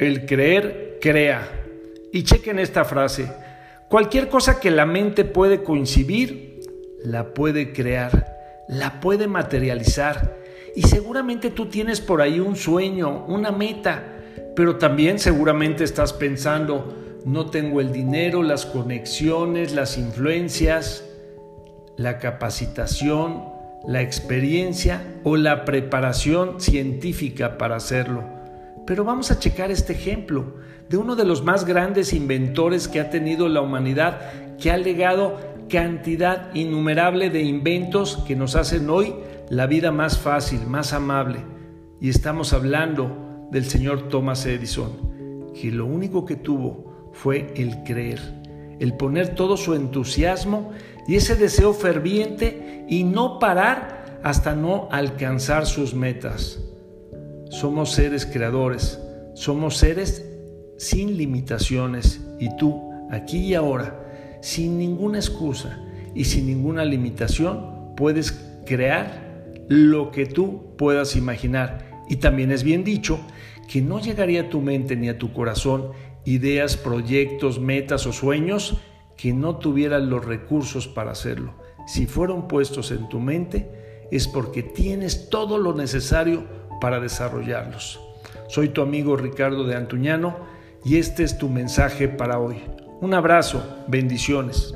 El creer crea. Y chequen esta frase. Cualquier cosa que la mente puede coincidir, la puede crear, la puede materializar. Y seguramente tú tienes por ahí un sueño, una meta, pero también seguramente estás pensando, no tengo el dinero, las conexiones, las influencias, la capacitación, la experiencia o la preparación científica para hacerlo. Pero vamos a checar este ejemplo de uno de los más grandes inventores que ha tenido la humanidad, que ha legado cantidad innumerable de inventos que nos hacen hoy la vida más fácil, más amable. Y estamos hablando del señor Thomas Edison, que lo único que tuvo fue el creer, el poner todo su entusiasmo y ese deseo ferviente y no parar hasta no alcanzar sus metas. Somos seres creadores, somos seres sin limitaciones y tú, aquí y ahora, sin ninguna excusa y sin ninguna limitación, puedes crear lo que tú puedas imaginar. Y también es bien dicho que no llegaría a tu mente ni a tu corazón ideas, proyectos, metas o sueños que no tuvieran los recursos para hacerlo. Si fueron puestos en tu mente, es porque tienes todo lo necesario para desarrollarlos. Soy tu amigo Ricardo de Antuñano y este es tu mensaje para hoy. Un abrazo, bendiciones.